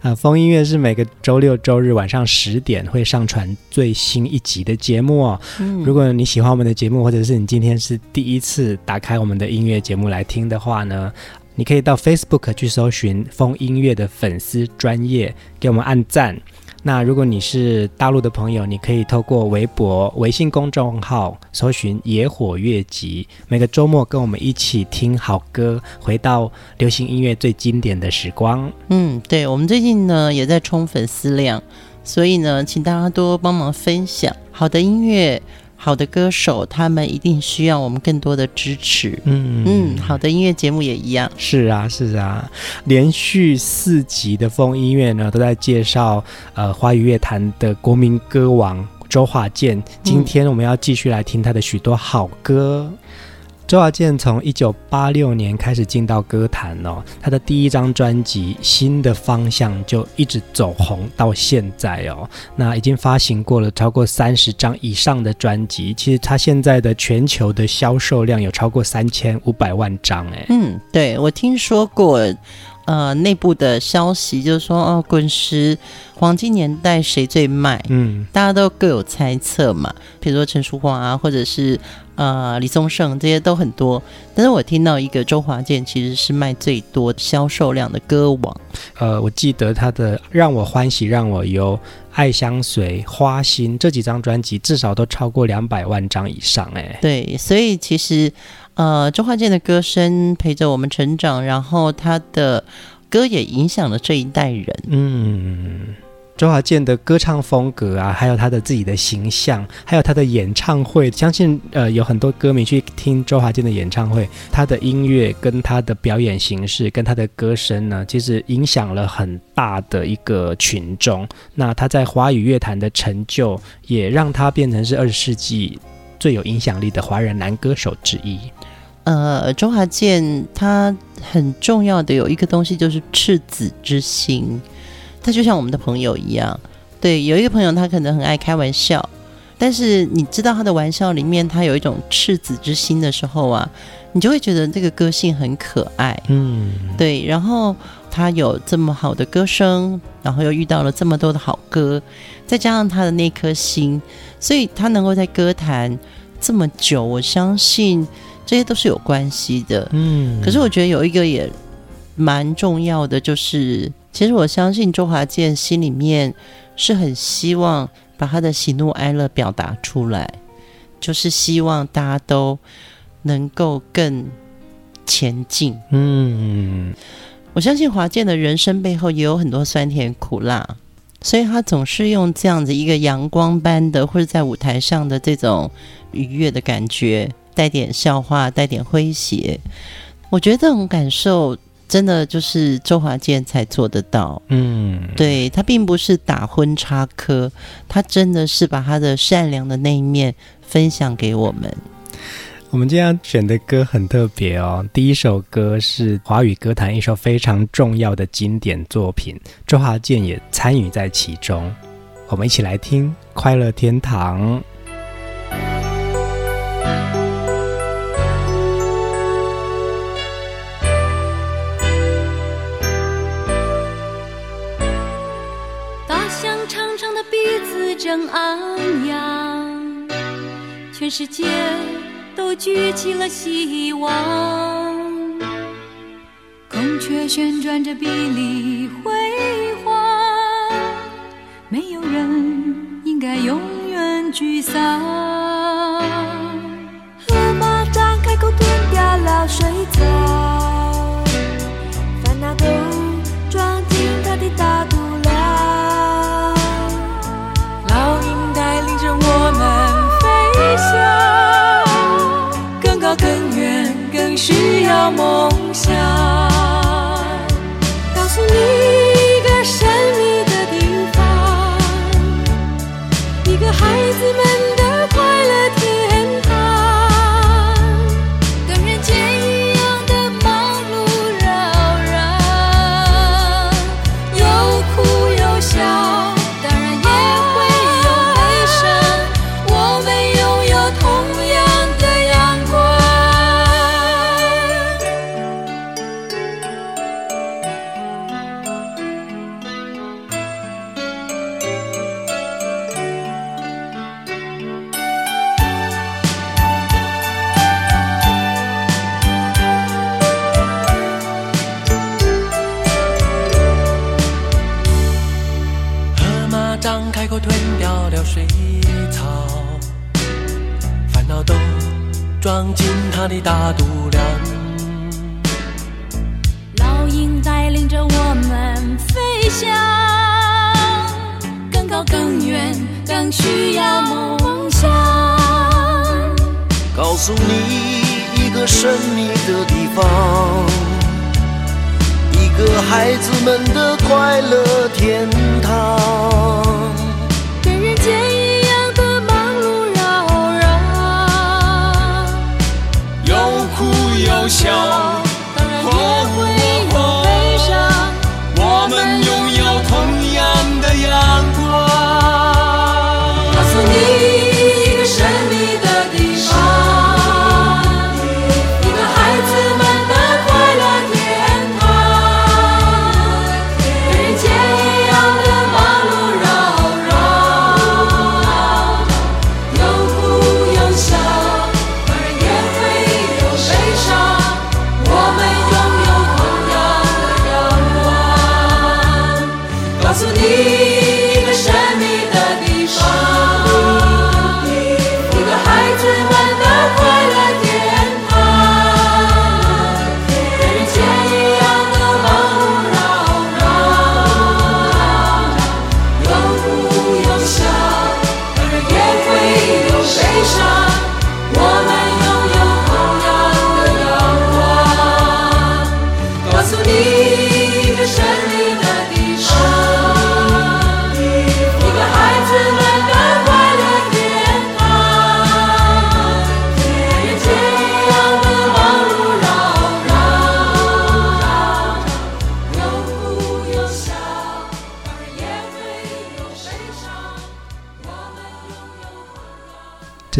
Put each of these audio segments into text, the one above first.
啊，风音乐是每个周六周日晚上十点会上传最新一集的节目哦。嗯，如果你喜欢我们的节目，或者是你今天是第一次打开我们的音乐节目来听的话呢，你可以到 Facebook 去搜寻风音乐的粉丝专业，给我们按赞。那如果你是大陆的朋友，你可以透过微博、微信公众号搜寻“野火乐集”，每个周末跟我们一起听好歌，回到流行音乐最经典的时光。嗯，对，我们最近呢也在冲粉丝量，所以呢，请大家多帮忙分享好的音乐。好的歌手，他们一定需要我们更多的支持。嗯嗯，好的音乐节目也一样。是啊，是啊，连续四集的风音乐呢，都在介绍呃华语乐坛的国民歌王周华健。今天我们要继续来听他的许多好歌。周华健从一九八六年开始进到歌坛哦，他的第一张专辑《新的方向》就一直走红到现在哦。那已经发行过了超过三十张以上的专辑，其实他现在的全球的销售量有超过三千五百万张哎。嗯，对，我听说过，呃，内部的消息就是说，哦，滚石黄金年代谁最卖？嗯，大家都各有猜测嘛，比如说陈淑桦啊，或者是。呃，李宗盛这些都很多，但是我听到一个周华健其实是卖最多销售量的歌王。呃，我记得他的《让我欢喜让我忧》《爱相随》《花心》这几张专辑至少都超过两百万张以上，哎。对，所以其实呃，周华健的歌声陪着我们成长，然后他的歌也影响了这一代人。嗯。周华健的歌唱风格啊，还有他的自己的形象，还有他的演唱会，相信呃有很多歌迷去听周华健的演唱会，他的音乐跟他的表演形式跟他的歌声呢，其实影响了很大的一个群众。那他在华语乐坛的成就，也让他变成是二十世纪最有影响力的华人男歌手之一。呃，周华健他很重要的有一个东西，就是赤子之心。他就像我们的朋友一样，对，有一个朋友他可能很爱开玩笑，但是你知道他的玩笑里面他有一种赤子之心的时候啊，你就会觉得这个个性很可爱，嗯，对。然后他有这么好的歌声，然后又遇到了这么多的好歌，再加上他的那颗心，所以他能够在歌坛这么久，我相信这些都是有关系的，嗯。可是我觉得有一个也蛮重要的就是。其实我相信周华健心里面是很希望把他的喜怒哀乐表达出来，就是希望大家都能够更前进。嗯，我相信华健的人生背后也有很多酸甜苦辣，所以他总是用这样子一个阳光般的，或者在舞台上的这种愉悦的感觉，带点笑话，带点诙谐。我觉得这种感受。真的就是周华健才做得到，嗯，对，他并不是打诨插科，他真的是把他的善良的那一面分享给我们。我们今天要选的歌很特别哦，第一首歌是华语歌坛一首非常重要的经典作品，周华健也参与在其中，我们一起来听《快乐天堂》。昂扬，全世界都举起了希望。孔雀旋转着碧丽辉煌，没有人应该永远沮丧。mong sao? 你一个神秘的地方一个孩子们的快乐天堂。跟人间一样的忙碌扰攘有哭有笑。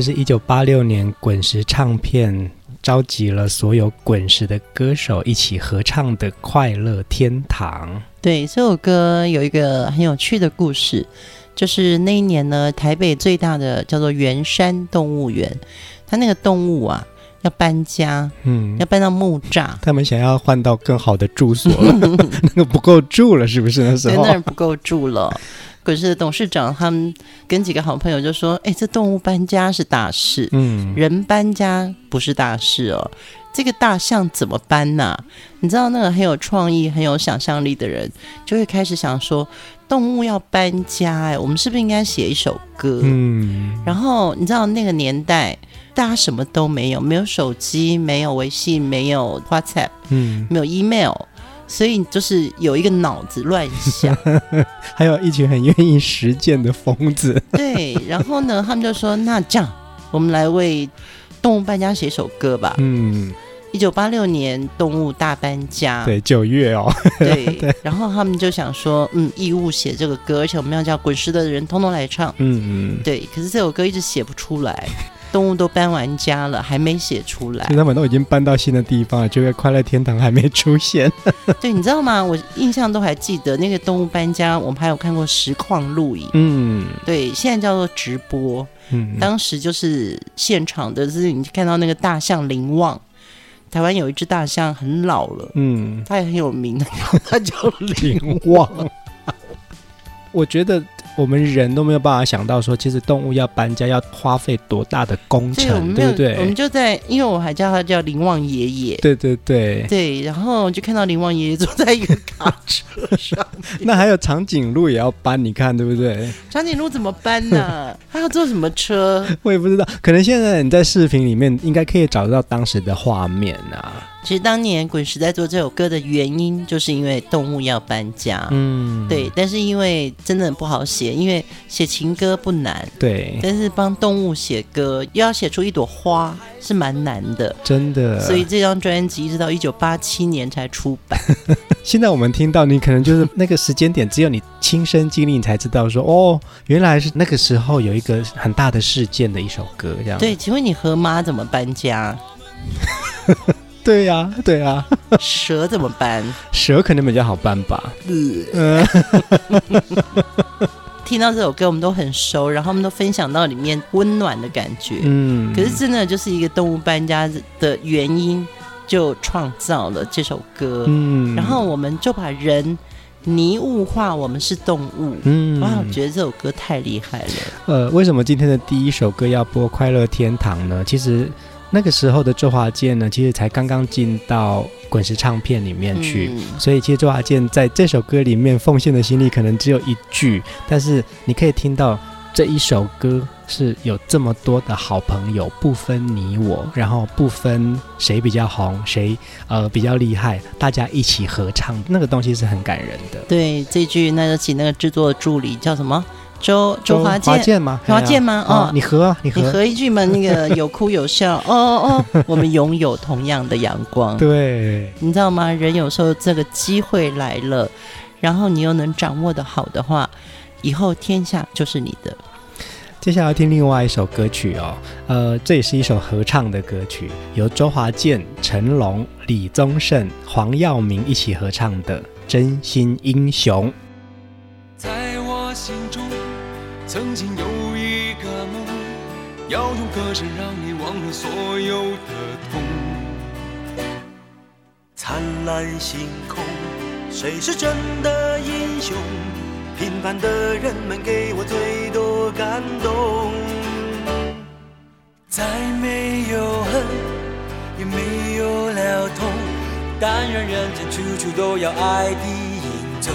是一九八六年滚石唱片召集了所有滚石的歌手一起合唱的《快乐天堂》。对，这首歌有一个很有趣的故事，就是那一年呢，台北最大的叫做圆山动物园，它那个动物啊要搬家，嗯要，搬到木栅，他们想要换到更好的住所了，那个不够住了，是不是那时对，候？那儿不够住了。滚石的董事长他们跟几个好朋友就说：“哎，这动物搬家是大事，嗯，人搬家不是大事哦。这个大象怎么搬呢、啊？你知道那个很有创意、很有想象力的人，就会开始想说，动物要搬家，哎，我们是不是应该写一首歌？嗯，然后你知道那个年代，大家什么都没有，没有手机，没有微信，没有 WhatsApp，嗯，没有 email，所以就是有一个脑子乱想。还有一群很愿意实践的疯子。对，然后呢，他们就说，那这样，我们来为动物搬家写首歌吧。嗯，一九八六年，动物大搬家。对，九月哦。对，然后他们就想说，嗯，义务写这个歌，而且我们要叫滚石的人通通来唱。嗯嗯，对，可是这首歌一直写不出来，动物都搬完家了，还没写出来。他们都已经搬到新的地方了，就个快乐天堂还没出现。对，你知道吗？我印象都还记得那个动物搬家，我们还有看过实况录影。嗯对，现在叫做直播。嗯，当时就是现场的，就是你看到那个大象林旺，台湾有一只大象很老了，嗯，它也很有名，它叫 林林旺。我觉得我们人都没有办法想到说，其实动物要搬家要花费多大的工程，对不对？我们就在，因为我还叫他叫林旺爷爷。对对对。对，然后就看到林旺爷爷坐在一个卡车上，那还有长颈鹿也要搬，你看对不对？长颈鹿怎么搬呢？他要坐什么车？我也不知道，可能现在你在视频里面应该可以找得到当时的画面啊。其实当年滚石在做这首歌的原因，就是因为动物要搬家。嗯，对，但是因为真的不好写，因为写情歌不难，对，但是帮动物写歌，又要写出一朵花是蛮难的。真的。所以这张专辑一直到一九八七年才出版。现在我们听到，你可能就是那个时间点，只有你亲身经历，你才知道说，哦，原来是那个时候有一个很大的事件的一首歌，这样。对，请问你和妈怎么搬家？对呀，对呀，蛇怎么搬？蛇可能比较好搬吧。呃，听到这首歌我们都很熟，然后我们都分享到里面温暖的感觉。嗯，可是真的就是一个动物搬家的原因，就创造了这首歌。嗯，然后我们就把人泥物化，我们是动物。嗯，哇，我觉得这首歌太厉害了。呃，为什么今天的第一首歌要播《快乐天堂》呢？其实。那个时候的周华健呢，其实才刚刚进到滚石唱片里面去，嗯、所以其实周华健在这首歌里面奉献的心力可能只有一句，但是你可以听到这一首歌是有这么多的好朋友，不分你我，然后不分谁比较红，谁呃比较厉害，大家一起合唱，那个东西是很感人的。对，这句那就请那个制作助理叫什么？周周华健，华健吗？华健吗？哦，你合啊，你合，你合一句嘛，那个 有哭有笑。哦哦哦，我们拥有同样的阳光。对，你知道吗？人有时候这个机会来了，然后你又能掌握的好的话，以后天下就是你的。接下来要听另外一首歌曲哦，呃，这也是一首合唱的歌曲，由周华健、成龙、李宗盛、黄耀明一起合唱的《真心英雄》。歌声让你忘了所有的痛。灿烂星空，谁是真的英雄？平凡的人们给我最多感动。再没有恨，也没有了痛，但愿人间处处都有爱的影踪。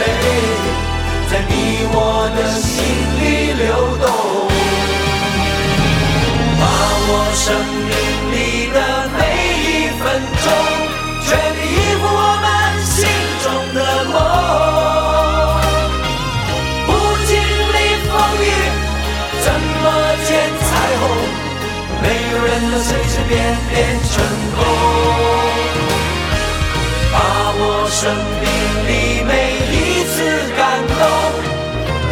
泪，在你我的心里流动。把握生命里的每一分钟，全力以赴我们心中的梦。不经历风雨，怎么见彩虹？没有人能随随便便成功。生命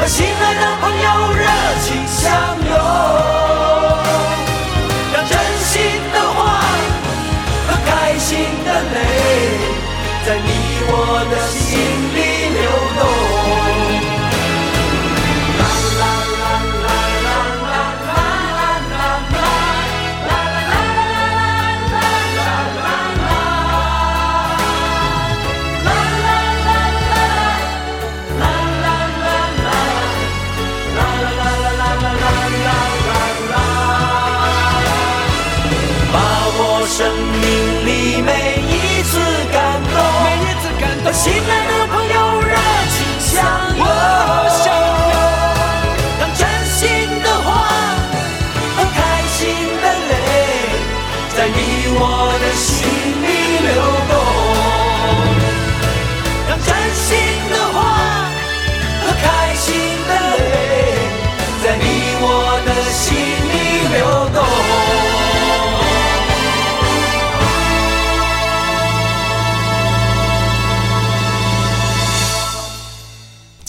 和心爱的朋友热情相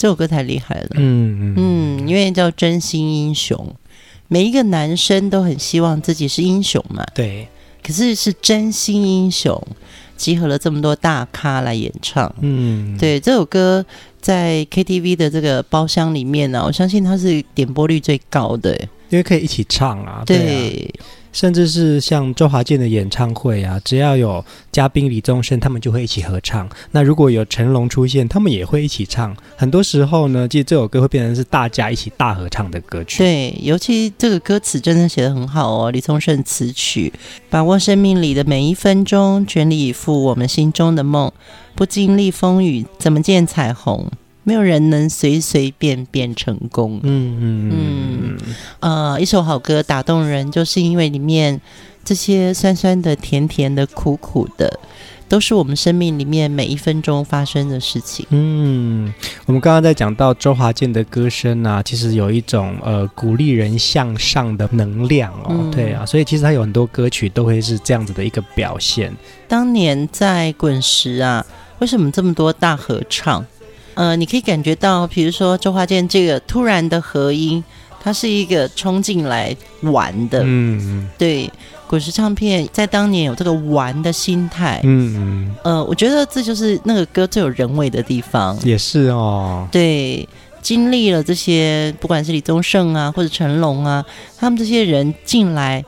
这首歌太厉害了。嗯嗯嗯，因为叫真心英雄，每一个男生都很希望自己是英雄嘛。对，可是是真心英雄，集合了这么多大咖来演唱。嗯，对，这首歌在 KTV 的这个包厢里面呢、啊，我相信它是点播率最高的。因为可以一起唱啊。对。对啊甚至是像周华健的演唱会啊，只要有嘉宾李宗盛，他们就会一起合唱。那如果有成龙出现，他们也会一起唱。很多时候呢，其实这首歌会变成是大家一起大合唱的歌曲。对，尤其这个歌词真的写得很好哦，李宗盛词曲，把握生命里的每一分钟，全力以赴我们心中的梦。不经历风雨，怎么见彩虹？没有人能随随便便成功。嗯嗯嗯，呃，一首好歌打动人，就是因为里面这些酸酸的、甜甜的、苦苦的，都是我们生命里面每一分钟发生的事情。嗯，我们刚刚在讲到周华健的歌声啊，其实有一种呃鼓励人向上的能量哦。嗯、对啊，所以其实他有很多歌曲都会是这样子的一个表现。当年在滚石啊，为什么这么多大合唱？呃，你可以感觉到，比如说周华健这个突然的和音，它是一个冲进来玩的。嗯，对，滚石唱片在当年有这个玩的心态。嗯嗯，呃，我觉得这就是那个歌最有人味的地方。也是哦。对，经历了这些，不管是李宗盛啊，或者成龙啊，他们这些人进来。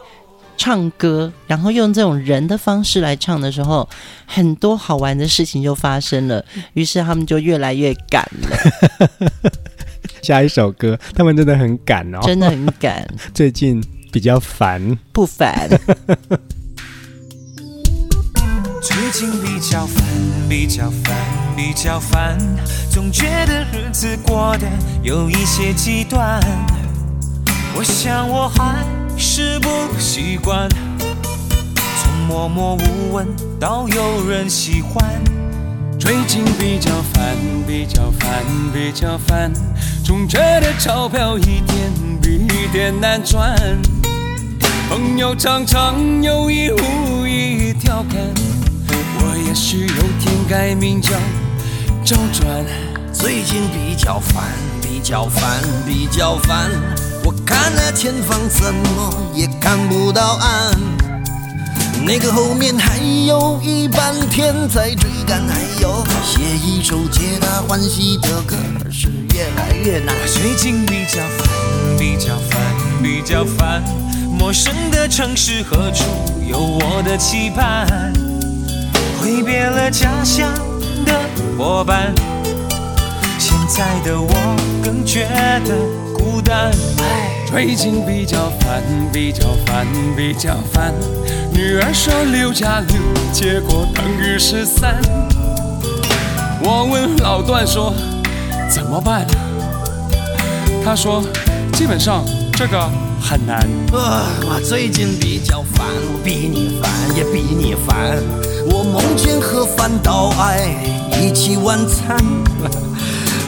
唱歌，然后用这种人的方式来唱的时候，很多好玩的事情就发生了。于是他们就越来越赶了。下一首歌，他们真的很赶哦，真的很赶。最近比较烦，不烦。最近比较烦，比较烦，比较烦，总觉得日子过得有一些极端。我想我还。是不习惯，从默默无闻到有人喜欢。最近比较烦，比较烦，比较烦，总觉得钞票一点比一点难赚。朋友常常有意无意调侃，我也许有天改名叫周转。最近比较烦，比较烦，比较烦。我看了前方怎么也看不到岸，那个后面还有一半天在追赶，还有写一首皆大欢喜的歌是越来越难。最近比较烦，比较烦，比较烦，陌生的城市何处有我的期盼？挥别了家乡的伙伴，现在的我更觉得。孤单，最近比较烦，比较烦，比较烦。女儿说六加六，结果等于十三。我问老段说怎么办？他说基本上这个很难。啊，我最近比较烦，我比你烦也比你烦。我梦见和饭岛爱一起晚餐，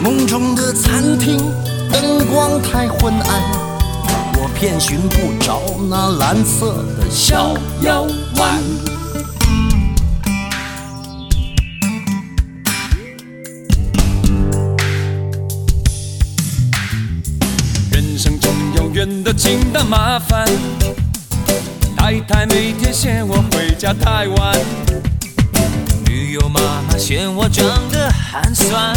梦中的餐厅。灯光太昏暗，我偏寻不着那蓝色的小妖丸。人生中有远的近的麻烦，太太每天嫌我回家太晚，女友妈妈嫌我长得寒酸。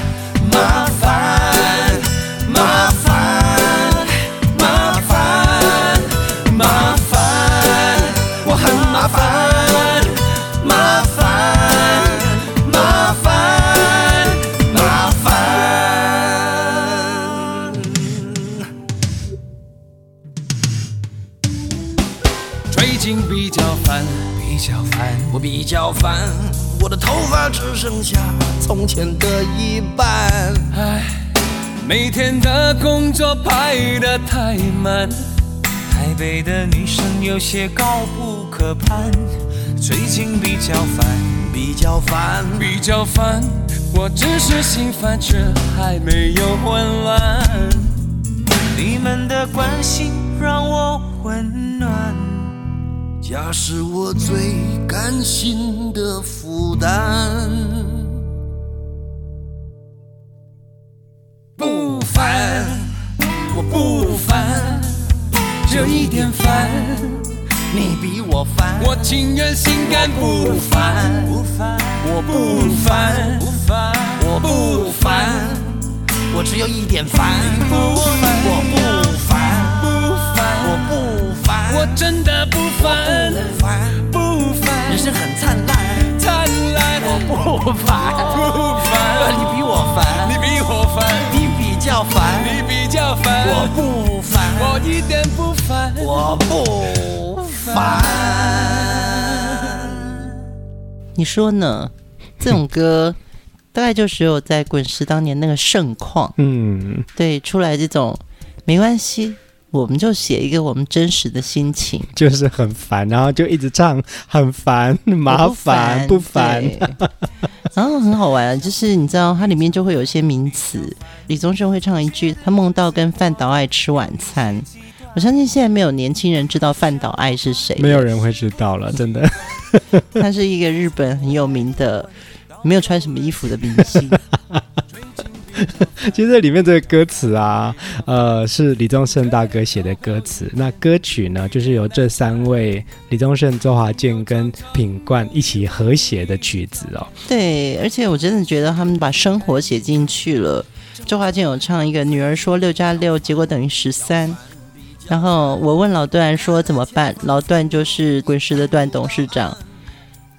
麻烦，麻烦，麻烦，麻烦，我很麻烦，麻烦，麻烦，麻烦。最近比较烦，比较烦，我比较烦，我的头发只剩下从前的一半。唉，每天的工作排得太满，台北的女生有些高不可攀。最近比较烦，比较烦，比较烦，我只是心烦，却还没有混乱。你们的关心让我温暖。家是我最甘心的负担，不烦，有一点烦，你比我烦，我情愿心甘不烦，不烦，我不烦，不烦，我不烦，我只有一点烦，不烦，我不烦，不烦，我不烦，我真的不烦，不烦，不烦，人生很灿烂，灿烂，我不烦，不烦，你比我烦，你比我烦，你比较烦，你比较烦，我不烦，我一点不烦，我不烦。你说呢？这种歌大概就只有在滚石当年那个盛况，嗯，对，出来这种没关系，我们就写一个我们真实的心情，就是很烦，然后就一直唱很烦，麻烦不烦，对然后很好玩，就是你知道它里面就会有一些名词，李宗盛会唱一句，他梦到跟范岛爱吃晚餐。我相信现在没有年轻人知道范岛爱是谁，没有人会知道了，真的。他是一个日本很有名的，没有穿什么衣服的明星。其实这里面这个歌词啊，呃，是李宗盛大哥写的歌词。那歌曲呢，就是由这三位李宗盛、周华健跟品冠一起合写的曲子哦。对，而且我真的觉得他们把生活写进去了。周华健有唱一个“女儿说六加六，结果等于十三”。然后我问老段说怎么办，老段就是滚石的段董事长。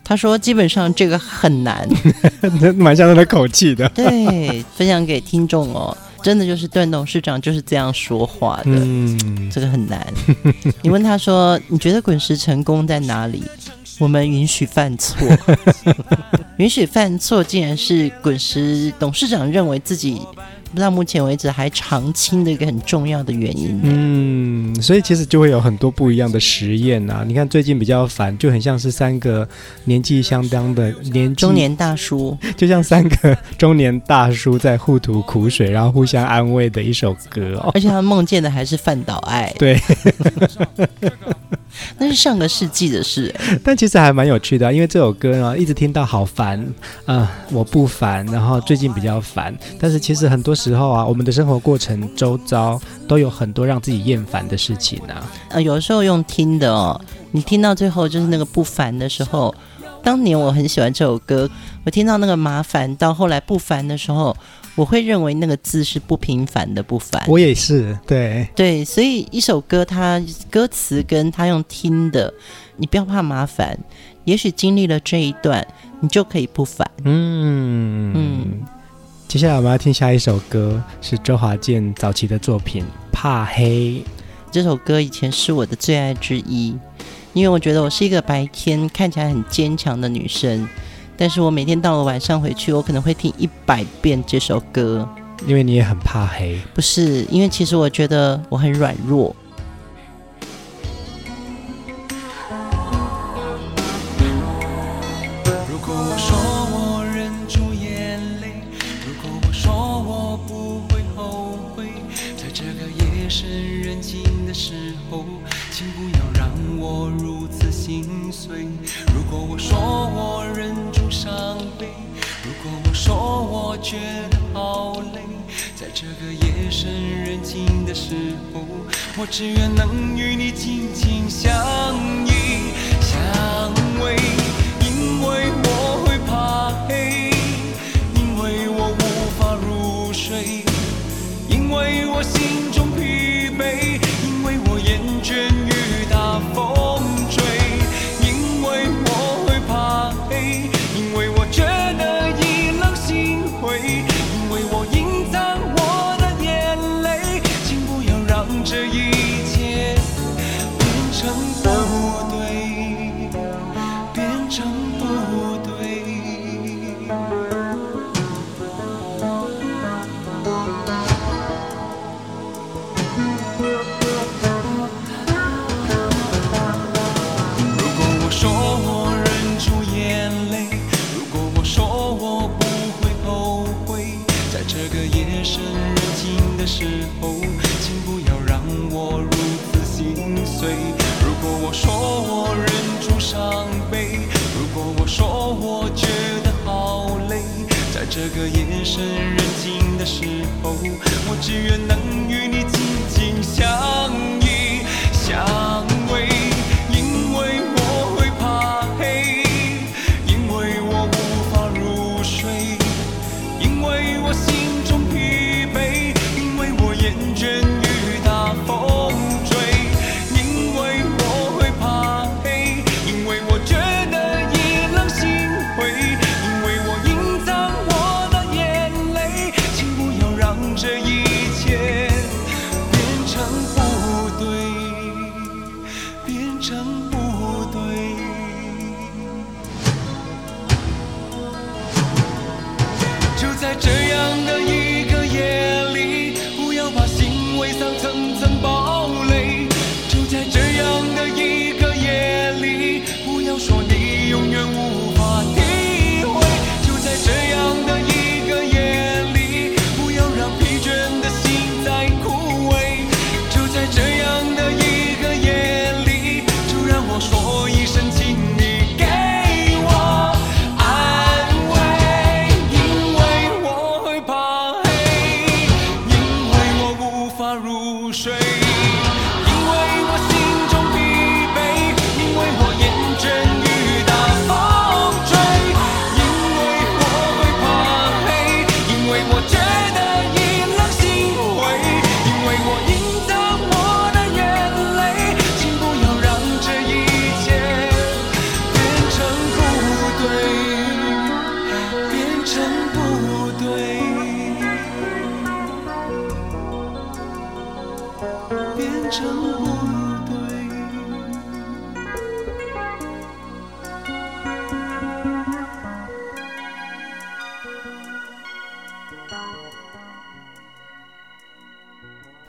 他说：“基本上这个很难，蛮像他的口气的。”对，分享给听众哦，真的就是段董事长就是这样说话的。嗯，这个很难。你问他说：“你觉得滚石成功在哪里？”我们允许犯错，允许犯错，竟然是滚石董事长认为自己。到目前为止还常青的一个很重要的原因。嗯，所以其实就会有很多不一样的实验啊。你看最近比较烦，就很像是三个年纪相当的年中年大叔，就像三个中年大叔在互吐苦水，然后互相安慰的一首歌哦。而且他梦见的还是范岛爱。对。那是上个世纪的事，但其实还蛮有趣的啊，因为这首歌呢，一直听到好烦啊，呃，我不烦，然后最近比较烦，但是其实很多时候啊，我们的生活过程周遭都有很多让自己厌烦的事情啊。呃，有时候用听的哦，你听到最后就是那个不烦的时候，当年我很喜欢这首歌，我听到那个麻烦，到后来不烦的时候。我会认为那个字是不平凡的不凡，我也是，对对，所以一首歌，它歌词跟它用听的，你不要怕麻烦，也许经历了这一段，你就可以不烦。嗯嗯。接下来我们要听下一首歌，是周华健早期的作品《怕黑》。这首歌以前是我的最爱之一，因为我觉得我是一个白天看起来很坚强的女生。但是我每天到了晚上回去，我可能会听一百遍这首歌，因为你也很怕黑。不是，因为其实我觉得我很软弱。觉得好累，在这个夜深人静的时候，我只愿能与你紧紧相依。的时候，我只愿能与你紧紧相依相入睡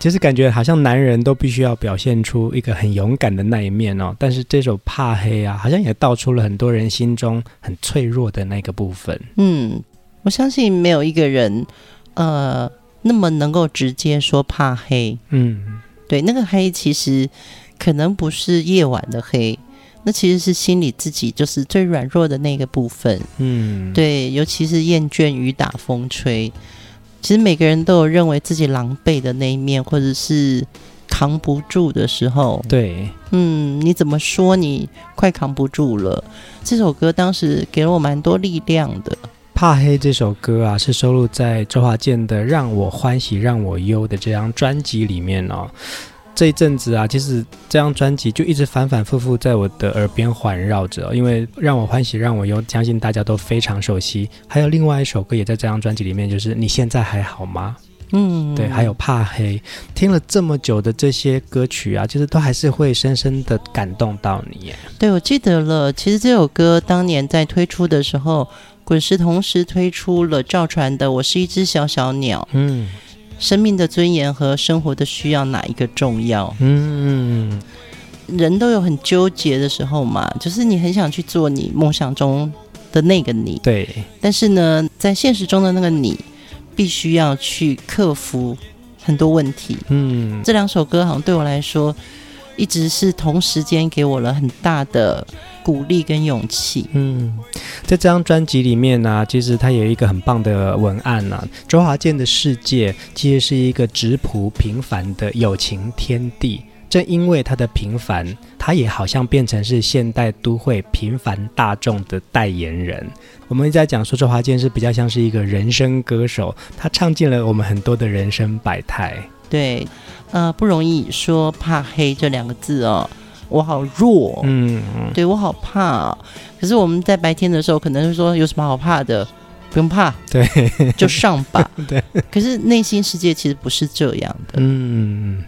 其实感觉好像男人都必须要表现出一个很勇敢的那一面哦，但是这首《怕黑》啊，好像也道出了很多人心中很脆弱的那个部分。嗯，我相信没有一个人，呃，那么能够直接说怕黑。嗯，对，那个黑其实可能不是夜晚的黑，那其实是心里自己就是最软弱的那个部分。嗯，对，尤其是厌倦雨打风吹，其实每个人都有认为自己狼狈的那一面，或者是扛不住的时候。对，嗯，你怎么说你快扛不住了？这首歌当时给了我蛮多力量的。《怕黑》这首歌啊，是收录在周华健的《让我欢喜让我忧》的这张专辑里面哦。这一阵子啊，其实这张专辑就一直反反复复在我的耳边环绕着哦，因为让我欢喜让我忧，相信大家都非常熟悉。还有另外一首歌也在这张专辑里面，就是你现在还好吗？嗯，对，还有怕黑。听了这么久的这些歌曲啊，其实都还是会深深的感动到你耶。对，我记得了。其实这首歌当年在推出的时候，滚石同时推出了赵传的《我是一只小小鸟》。嗯生命的尊严和生活的需要哪一个重要？嗯，人都有很纠结的时候嘛，就是你很想去做你梦想中的那个你，对，但是呢，在现实中的那个你，必须要去克服很多问题。嗯，这两首歌好像对我来说，一直是同时间给我了很大的鼓励跟勇气。嗯，在这张专辑里面呢、其实它有一个很棒的文案呢、周华健的世界其实是一个质朴平凡的友情天地，正因为他的平凡，他也好像变成是现代都会平凡大众的代言人。我们一直在讲说，周华健是比较像是一个人生歌手，他唱尽了我们很多的人生百态。对，呃，不容易说怕黑这两个字哦。我好弱，嗯，对我好怕、哦。可是我们在白天的时候，可能是说有什么好怕的？不用怕，对，就上吧。对。可是内心世界其实不是这样的。嗯，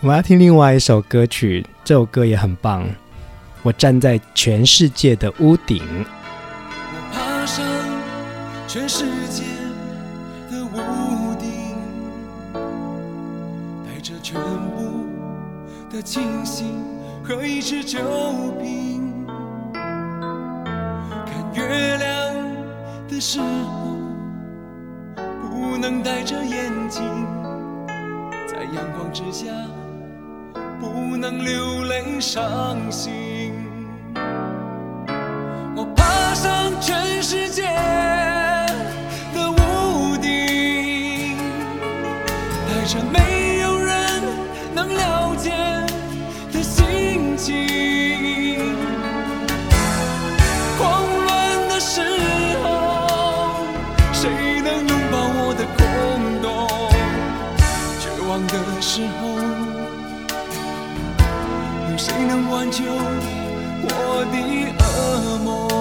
我们要听另外一首歌曲，这首歌也很棒。我站在全世界的屋顶，我爬上全世清醒和一支酒瓶，看月亮的时候不能戴着眼镜，在阳光之下不能流泪伤心。我爬上全世界谁能拥抱我的空洞？绝望的时候，有谁能挽救我的噩梦？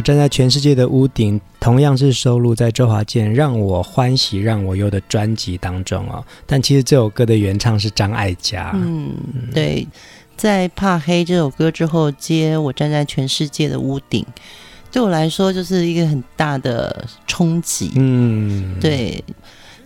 我站在全世界的屋顶，同样是收录在周华健《让我欢喜让我忧》的专辑当中哦。但其实这首歌的原唱是张艾嘉。嗯，对，在《怕黑》这首歌之后接《我站在全世界的屋顶》，对我来说就是一个很大的冲击。嗯，，对，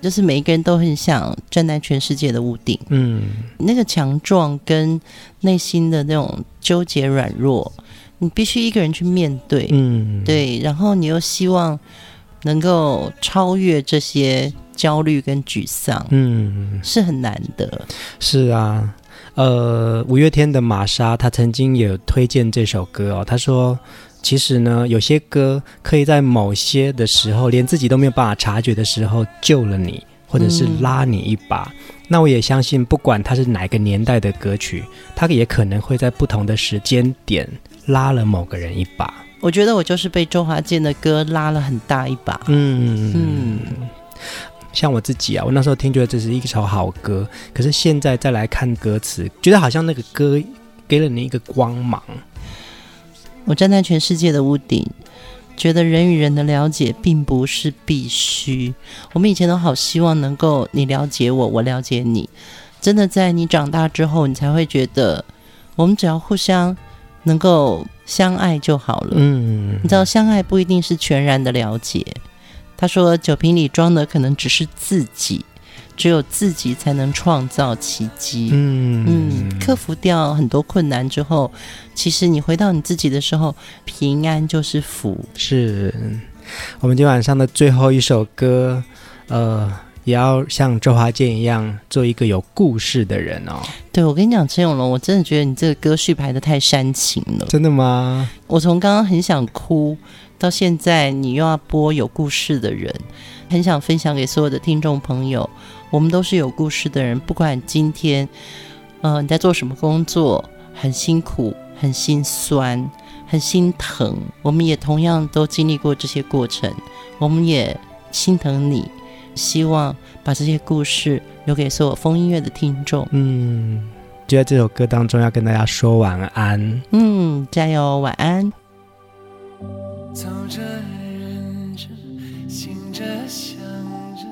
就是每一个人都很想站在全世界的屋顶，嗯，那个强壮跟内心的那种纠结软弱，你必须一个人去面对。嗯，，对，然后你又希望能够超越这些焦虑跟沮丧，嗯，是很难的。是啊。呃，五月天的玛莎，他曾经也推荐这首歌哦。他说，其实呢，有些歌可以在某些的时候，连自己都没有办法察觉的时候，救了你，或者是拉你一把。嗯、那我也相信，不管它是哪个年代的歌曲，它也可能会在不同的时间点拉了某个人一把。我觉得我就是被周华健的歌拉了很大一把。嗯嗯。嗯像我自己啊，我那时候听觉得这是一首好歌，可是现在再来看歌词，觉得好像那个歌给了你一个光芒。我站在全世界的屋顶，觉得人与人的了解并不是必须。我们以前都好希望能够你了解我，我了解你。真的在你长大之后，你才会觉得，我们只要互相能够相爱就好了。嗯，你知道，相爱不一定是全然的了解。他说，酒瓶里装的可能只是自己。只有自己才能创造奇迹。嗯嗯，克服掉很多困难之后，其实你回到你自己的时候，平安就是福。是我们今晚上的最后一首歌，呃，也要像周华健一样，做一个有故事的人哦。对，我跟你讲，陈永龙，我真的觉得你这个歌序排的太煽情了。真的吗？我从刚刚很想哭，到现在你又要播有故事的人，很想分享给所有的听众朋友。我们都是有故事的人，不管今天，呃，你在做什么工作，很辛苦，很心酸，很很心疼。我们也同样都经历过这些过程，我们也心疼你，希望把这些故事留给所有风音乐的听众。嗯，就在这首歌当中要跟大家说晚安。嗯，加油，晚安。走着，忍着，醒着，想着，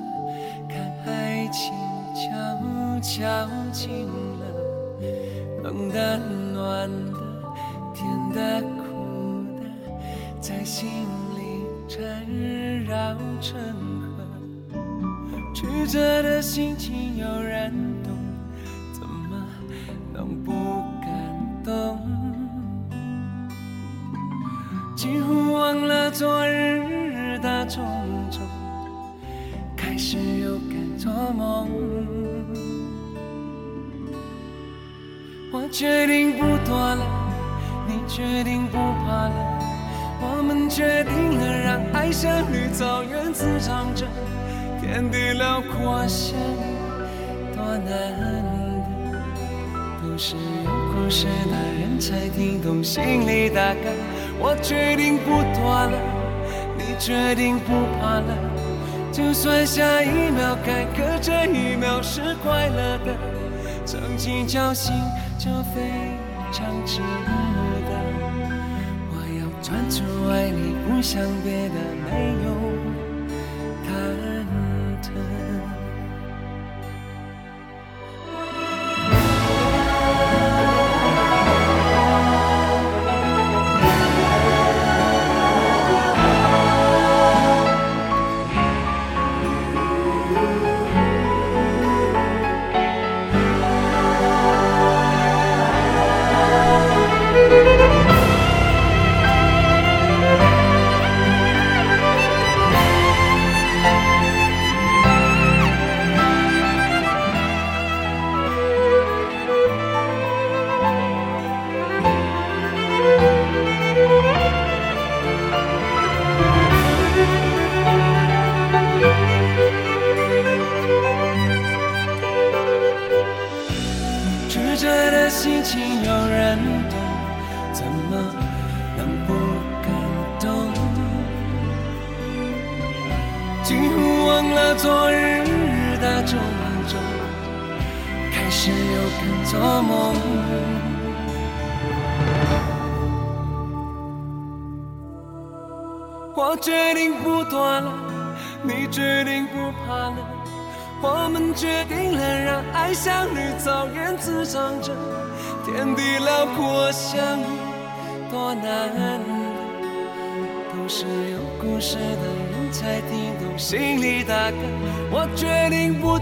看爱情悄悄近了，冷的、暖的，甜的、苦的，在心里缠绕成河。着的心情有人懂，怎么能不感动？几乎忘了昨日的种种，开始又敢做梦。我决定不躲了，你决定不怕了，我们决定了让爱像绿草原滋长着，天地辽阔相遇多难得，都是有故事的人才听懂心里大概。我决定不躲了，你决定不怕了，就算下一秒坎坷这一秒是快乐的，曾经侥幸就非常值得。我要专注爱你，不想别的，没有。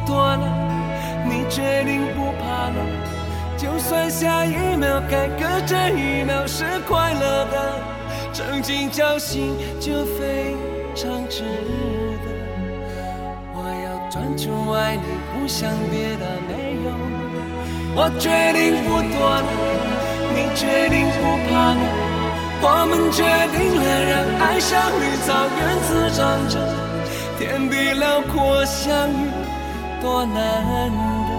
多了，你决定不怕了，就算下一秒该隔这一秒是快乐的。曾经侥幸就非常值得。我要专注爱你，不想别的没有。我决定不躲了，你决定不怕了。我们决定了，让爱像绿草原滋长着，天地辽阔相遇多难得。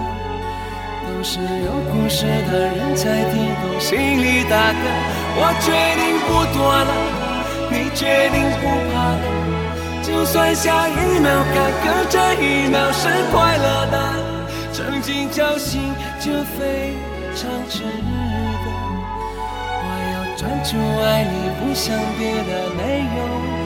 都是有故事的人才听懂心里大概。我决定不躲了，你决定不怕了，就算下一秒坎坷这一秒是快乐的，曾经侥幸就非常值得。我要专注爱你，不想别的没有。